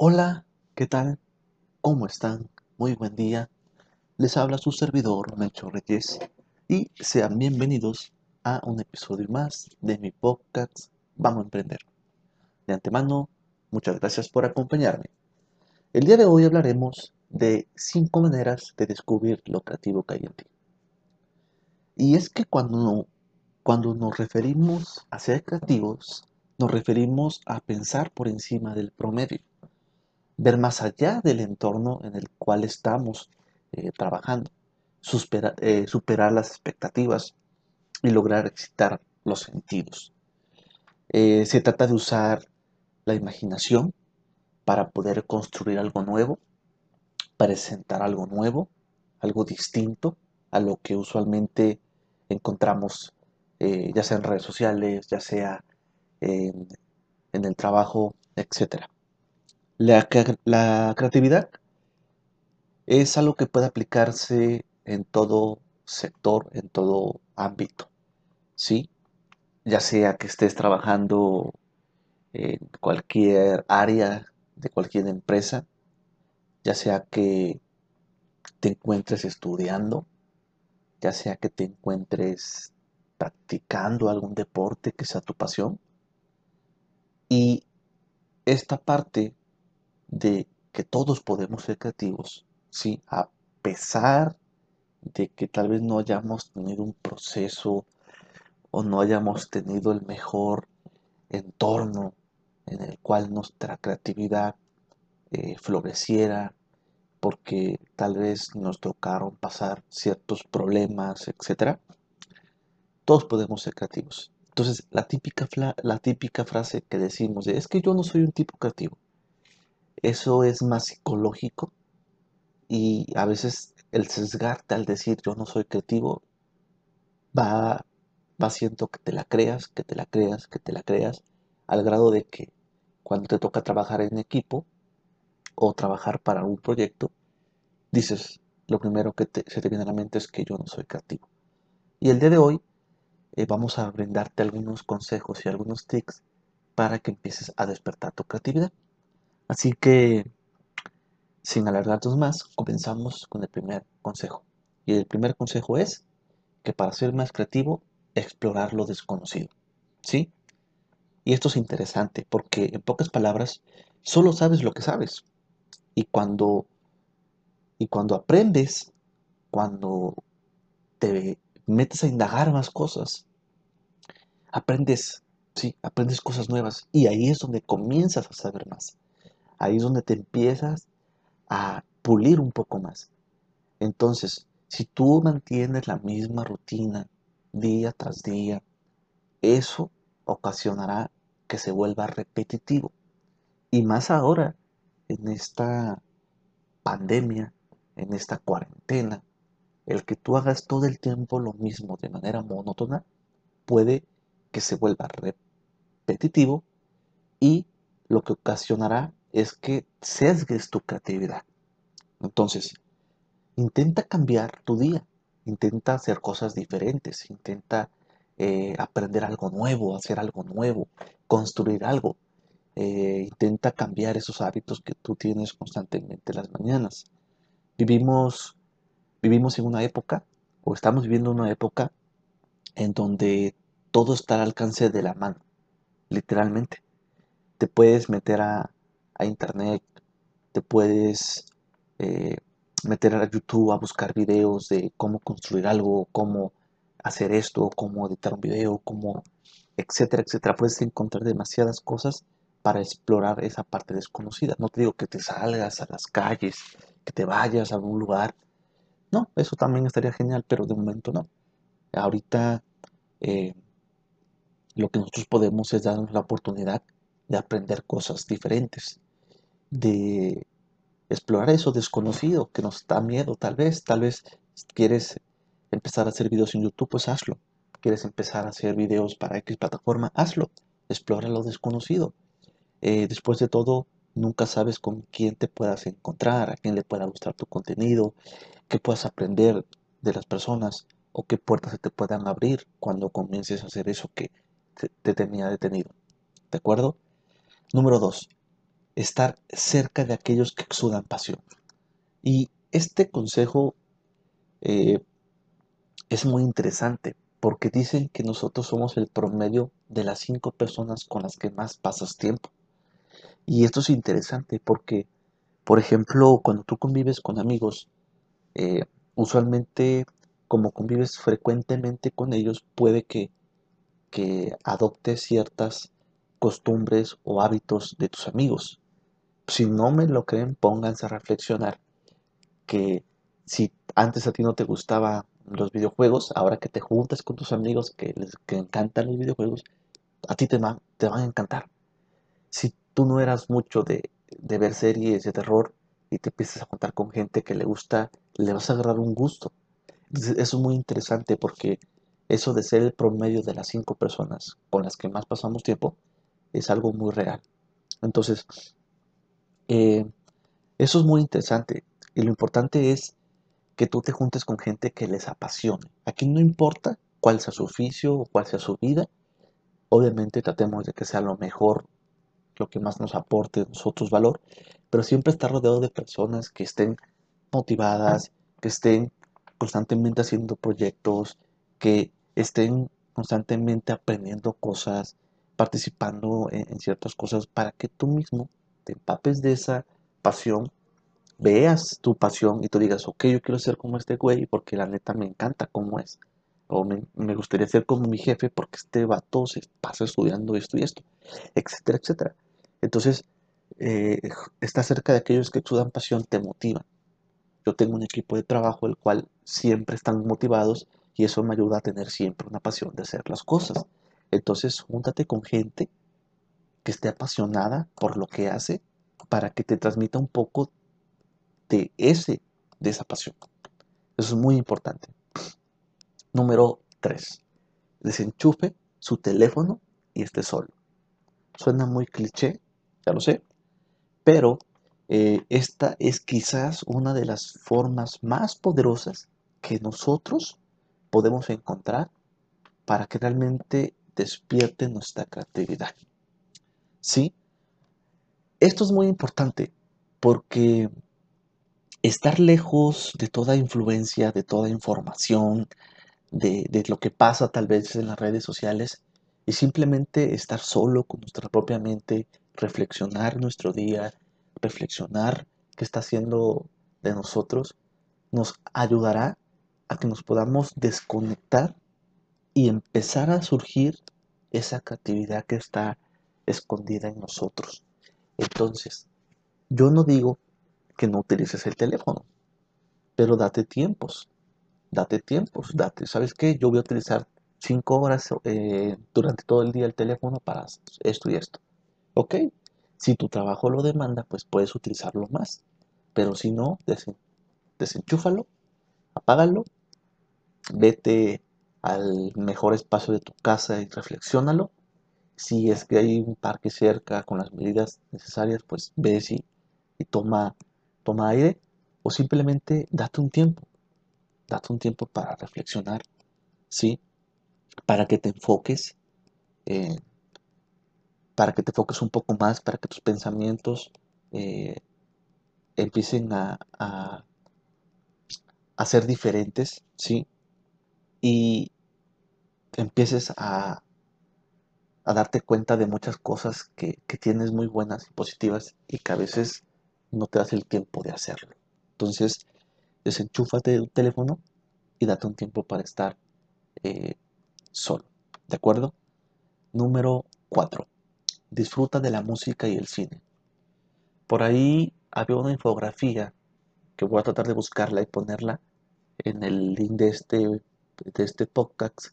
Hola, ¿qué tal? ¿Cómo están? Muy buen día. Les habla su servidor Melchor Reyes y sean bienvenidos a un episodio más de mi podcast Vamos a Emprender. De antemano, muchas gracias por acompañarme. El día de hoy hablaremos de cinco maneras de descubrir lo creativo que hay en ti. Y es que cuando, cuando nos referimos a ser creativos, nos referimos a pensar por encima del promedio ver más allá del entorno en el cual estamos eh, trabajando, eh, superar las expectativas y lograr excitar los sentidos. Eh, se trata de usar la imaginación para poder construir algo nuevo, presentar algo nuevo, algo distinto a lo que usualmente encontramos, ya sea en redes sociales, ya sea en, en el trabajo, etcétera. La, creatividad es algo que puede aplicarse en todo sector, en todo ámbito, ¿sí? Ya sea que estés trabajando en cualquier área de cualquier empresa, ya sea que te encuentres estudiando, ya sea que te encuentres practicando algún deporte que sea tu pasión. Y esta parte de que todos podemos ser creativos, ¿sí? A pesar de que tal vez no hayamos tenido un proceso o no hayamos tenido el mejor entorno en el cual nuestra creatividad eh, floreciera, porque tal vez nos tocaron pasar ciertos problemas, etc. Todos podemos ser creativos. Entonces, la típica, la típica frase que decimos de, es que yo no soy un tipo creativo. Eso es más psicológico y a veces el sesgarte al decir yo no soy creativo va, va haciendo que te la creas, que te la creas, que te la creas, al grado de que cuando te toca trabajar en equipo o trabajar para un proyecto, dices, lo primero que se te viene a la mente es que yo no soy creativo. Y el día de hoy eh, vamos a brindarte algunos consejos y algunos tips para que empieces a despertar tu creatividad. Así que, sin alargarnos más, comenzamos con el primer consejo. Y el primer consejo es que para ser más creativo, explorar lo desconocido. ¿Sí? Y esto es interesante porque, en pocas palabras, solo sabes lo que sabes. Y cuando, y cuando aprendes, cuando te metes a indagar más cosas, aprendes, sí, aprendes cosas nuevas. Y ahí es donde comienzas a saber más. Ahí es donde te empiezas a pulir un poco más. Entonces, si tú mantienes la misma rutina día tras día, eso ocasionará que se vuelva repetitivo. Y más ahora, en esta pandemia, en esta cuarentena, el que tú hagas todo el tiempo lo mismo de manera monótona puede que se vuelva repetitivo y lo que ocasionará es que sesgues tu creatividad. Entonces, intenta cambiar tu día, intenta hacer cosas diferentes, intenta eh, aprender algo nuevo, hacer algo nuevo, construir algo. Eh, intenta cambiar esos hábitos que tú tienes constantemente las mañanas. Vivimos, vivimos en una época, o estamos viviendo una época, en donde todo está al alcance de la mano, literalmente. Te puedes meter a, a internet, te puedes eh, meter a YouTube a buscar videos de cómo construir algo, cómo hacer esto, cómo editar un video, cómo, etcétera, etcétera. Puedes encontrar demasiadas cosas para explorar esa parte desconocida. No te digo que te salgas a las calles, que te vayas a algún lugar. No, eso también estaría genial, pero de momento no. Ahorita eh, lo que nosotros podemos es darnos la oportunidad de aprender cosas diferentes de explorar eso desconocido que nos da miedo, tal vez, tal vez quieres empezar a hacer videos en YouTube, pues hazlo. Quieres empezar a hacer videos para X plataforma, hazlo. Explora lo desconocido. Eh, después de todo, nunca sabes con quién te puedas encontrar, a quién le pueda gustar tu contenido, qué puedas aprender de las personas o qué puertas se te puedan abrir cuando comiences a hacer eso que te, te tenía detenido. ¿De acuerdo? Número dos, estar cerca de aquellos que exudan pasión. Y este consejo eh, es muy interesante porque dicen que nosotros somos el promedio de las cinco personas con las que más pasas tiempo. Y esto es interesante porque, por ejemplo, cuando tú convives con amigos, eh, usualmente como convives frecuentemente con ellos, puede que, que adoptes ciertas costumbres o hábitos de tus amigos. Si no me lo creen, pónganse a reflexionar que si antes a ti no te gustaban los videojuegos, ahora que te juntas con tus amigos que les encantan los videojuegos, a ti te, van, te van a encantar. Si tú no eras mucho de, de ver series de terror y te empiezas a juntar con gente que le gusta, le vas a agarrar un gusto. eso es muy interesante porque eso de ser el promedio de las cinco personas con las que más pasamos tiempo es algo muy real. Entonces, eh, eso es muy interesante. Y lo importante es que tú te juntes con gente que les apasione. Aquí no importa cuál sea su oficio o cuál sea su vida. Obviamente tratemos de que sea lo mejor, lo que más nos aporte nosotros valor, pero siempre estar rodeado de personas que estén motivadas, que estén constantemente haciendo proyectos, que estén constantemente aprendiendo cosas, participando en ciertas cosas para que tú mismo te empapes de esa pasión veas tu pasión y tú digas, ok, yo quiero ser como este güey porque la neta me encanta cómo es. O me, gustaría ser como mi jefe porque este vato se pasa estudiando esto y esto, etcétera, etcétera. Entonces, eh, estar cerca de aquellos que exudan pasión te motiva. Yo tengo un equipo de trabajo el cual siempre están motivados y eso me ayuda a tener siempre una pasión de hacer las cosas. Entonces, júntate con gente que esté apasionada por lo que hace para que te transmita un poco de, ese, de esa pasión. Eso es muy importante. Número 3. Desenchufe su teléfono y esté solo. Suena muy cliché, ya lo sé, pero eh, esta es quizás una de las formas más poderosas que nosotros podemos encontrar para que realmente despierte nuestra creatividad. ¿Sí? Esto es muy importante porque estar lejos de toda influencia, de toda información, de, lo que pasa tal vez en las redes sociales, y simplemente estar solo con nuestra propia mente, reflexionar nuestro día, reflexionar qué está haciendo de nosotros, nos ayudará a que nos podamos desconectar y empezar a surgir esa creatividad que está escondida en nosotros. Entonces, yo no digo que no utilices el teléfono. Pero date tiempos, date tiempos, date. ¿Sabes qué? Yo voy a utilizar cinco horas eh, durante todo el día el teléfono para esto y esto. ¿Ok? Si tu trabajo lo demanda, pues puedes utilizarlo más. Pero si no, desenchúfalo, apágalo, vete al mejor espacio de tu casa y reflexiónalo. Si es que hay un parque cerca con las medidas necesarias, pues ve y, y toma toma aire o simplemente date un tiempo, date un tiempo para reflexionar, ¿sí? Para que te enfoques, para que te enfoques un poco más, para que tus pensamientos eh, empiecen a, a, ser diferentes, ¿sí? Y empieces a, a darte cuenta de muchas cosas que, que, tienes muy buenas y positivas y que a veces no te das el tiempo de hacerlo. Entonces, desenchúfate de tu teléfono y date un tiempo para estar eh, solo. ¿De acuerdo? Número 4. Disfruta de la música y el cine. Por ahí había una infografía que voy a tratar de buscarla y ponerla en el link de este, de este podcast,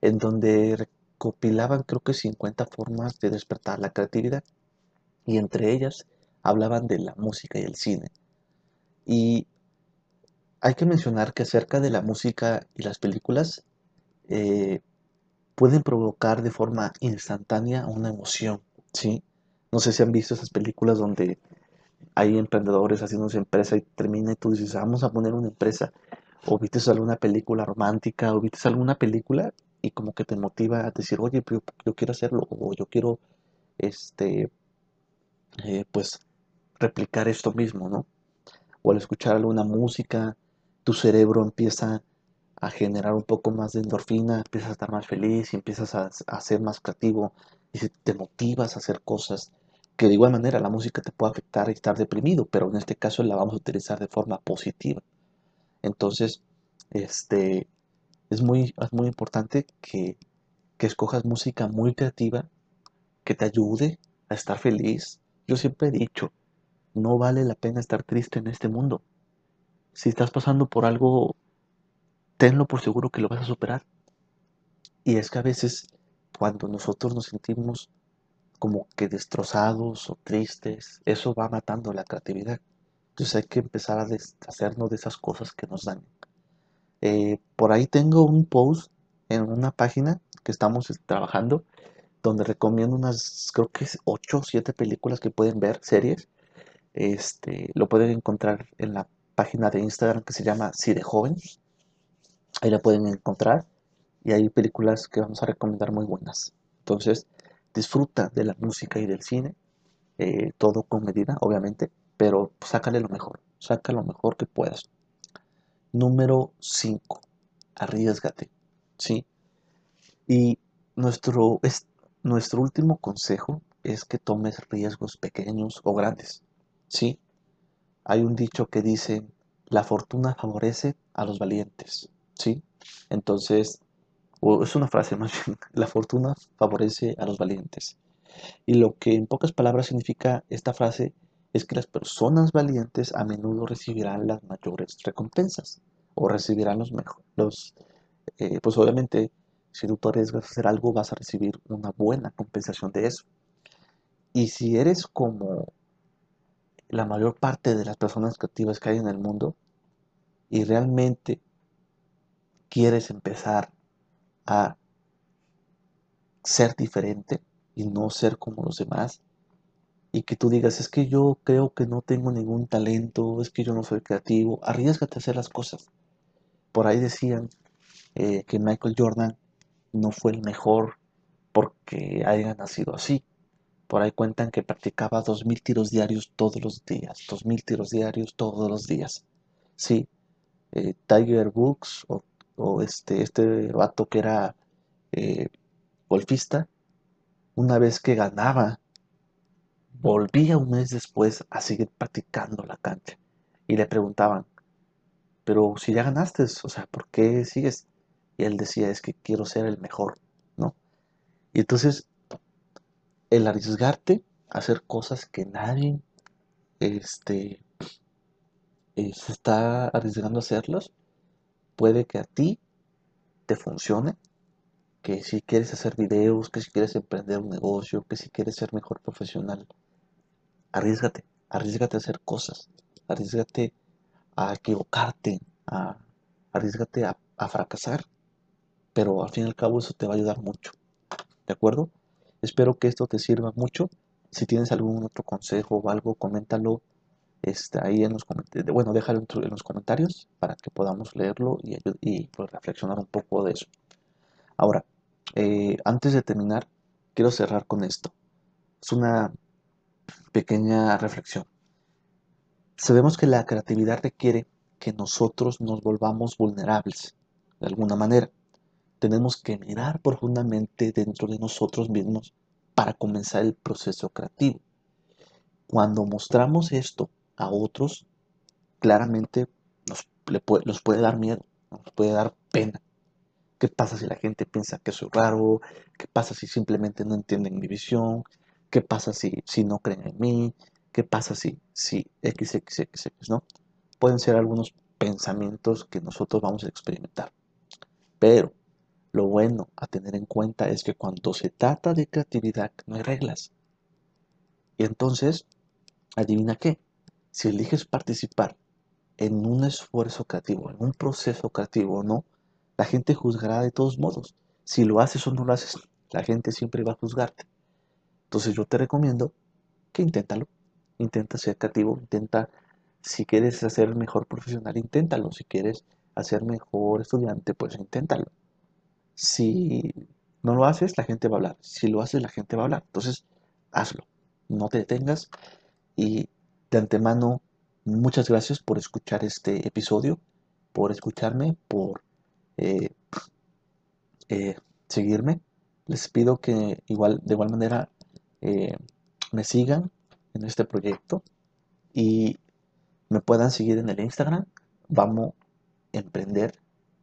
en donde recopilaban creo que 50 formas de despertar la creatividad. Y entre ellas hablaban de la música y el cine. Y hay que mencionar que acerca de la música y las películas eh, pueden provocar de forma instantánea una emoción, ¿sí? No sé si han visto esas películas donde hay emprendedores haciendo su empresa y termina y tú dices, vamos a poner una empresa. O viste alguna película romántica, o viste alguna película y como que te motiva a decir, oye, yo, yo quiero hacerlo, o yo quiero este, eh, pues replicar esto mismo, ¿no? O al escuchar alguna música, tu cerebro empieza a generar un poco más de endorfina, empiezas a estar más feliz y empiezas a, a ser más creativo y te motivas a hacer cosas que de igual manera la música te puede afectar y estar deprimido, pero en este caso la vamos a utilizar de forma positiva. Entonces, este, es muy, es muy importante que, que escojas música muy creativa, que te ayude a estar feliz. Yo siempre he dicho, no vale la pena estar triste en este mundo. Si estás pasando por algo, tenlo por seguro que lo vas a superar. Y es que a veces cuando nosotros nos sentimos como que destrozados o tristes, eso va matando la creatividad. Entonces hay que empezar a deshacernos de esas cosas que nos dañan. Eh, por ahí tengo un post en una página que estamos trabajando donde recomiendo unas, creo que es 8 o 7 películas que pueden ver, series. Este, lo pueden encontrar en la página de Instagram que se llama Si de Joven. Ahí la pueden encontrar y hay películas que vamos a recomendar muy buenas. Entonces, disfruta de la música y del cine, eh, todo con medida, obviamente, pero sácale lo mejor, saca lo mejor que puedas. Número 5, arriesgate, ¿sí? Y nuestro, es, nuestro último consejo es que tomes riesgos pequeños o grandes, ¿sí? Hay un dicho que dice, la fortuna favorece a los valientes, ¿sí? Entonces, o es una frase más bien, la fortuna favorece a los valientes. Y lo que en pocas palabras significa esta frase es que las personas valientes a menudo recibirán las mayores recompensas o recibirán los mejores. Eh, pues obviamente, si tú te arriesgas a hacer algo, vas a recibir una buena compensación de eso. Y si eres como la mayor parte de las personas creativas que hay en el mundo y realmente quieres empezar a ser diferente y no ser como los demás. Y que tú digas, es que yo creo que no tengo ningún talento, es que yo no soy creativo, arriesgate a hacer las cosas. Por ahí decían eh, que Michael Jordan no fue el mejor porque haya nacido así. Por ahí cuentan que practicaba 2.000 tiros diarios todos los días, 2.000 tiros diarios todos los días. Sí, eh, Tiger Woods o este, este vato que era eh, golfista, una vez que ganaba, volvía un mes después a seguir practicando la cancha. Y le preguntaban, pero si ya ganaste, o sea, ¿por qué sigues? Y él decía, es que quiero ser el mejor, ¿no? Y entonces, el arriesgarte a hacer cosas que nadie este, eh, se está arriesgando a hacerlas, puede que a ti te funcione, que si quieres hacer videos, que si quieres emprender un negocio, que si quieres ser mejor profesional, arriesgate, arriesgate a hacer cosas, arriesgate a equivocarte, a, arriesgate a, fracasar, pero al fin y al cabo eso te va a ayudar mucho, ¿de acuerdo? Espero que esto te sirva mucho. Si tienes algún otro consejo o algo, coméntalo está ahí en los comentarios, bueno, déjalo en los comentarios para que podamos leerlo y, y pues, reflexionar un poco de eso. Ahora, eh, antes de terminar, quiero cerrar con esto. Es una pequeña reflexión. Sabemos que la creatividad requiere que nosotros nos volvamos vulnerables de alguna manera. Tenemos que mirar profundamente dentro de nosotros mismos para comenzar el proceso creativo. Cuando mostramos esto a otros, claramente nos, puede, puede dar miedo, nos puede dar pena. ¿Qué pasa si la gente piensa que soy raro? ¿Qué pasa si simplemente no entienden mi visión? ¿Qué pasa si, si no creen en mí? ¿Qué pasa si, si XXX, no? Pueden ser algunos pensamientos que nosotros vamos a experimentar. Pero lo bueno a tener en cuenta es que cuando se trata de creatividad no hay reglas. Y entonces, adivina qué, si eliges participar en un esfuerzo creativo, en un proceso creativo o no, la gente juzgará de todos modos. Si lo haces o no lo haces, la gente siempre va a juzgarte. Entonces yo te recomiendo que inténtalo. Intenta ser creativo, intenta, si quieres ser mejor profesional, inténtalo. Si quieres hacer mejor estudiante, pues inténtalo. Si no lo haces, la gente va a hablar. Si lo haces, la gente va a hablar. Entonces, hazlo. no te detengas y de antemano muchas gracias por escuchar este episodio, por escucharme, por eh, eh, seguirme. Les pido que igual, de igual manera eh, me sigan en este proyecto y me puedan seguir en el Instagram. Vamos a emprender,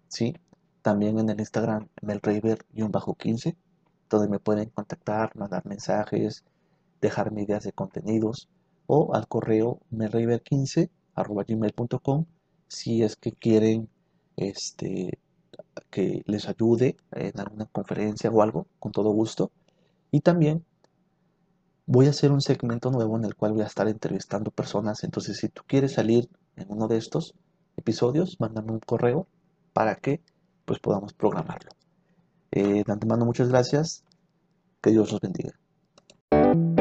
¿sí? También en el Instagram melraver-15, donde me pueden contactar, mandar mensajes, dejarme ideas de contenidos o al correo melraver15 gmail.com si es que quieren este, que les ayude en alguna conferencia o algo, con todo gusto. Y también voy a hacer un segmento nuevo en el cual voy a estar entrevistando personas. Entonces, si tú quieres salir en uno de estos episodios, mándame un correo para que pues podamos programarlo. Eh, de antemano, muchas gracias. Que Dios los bendiga.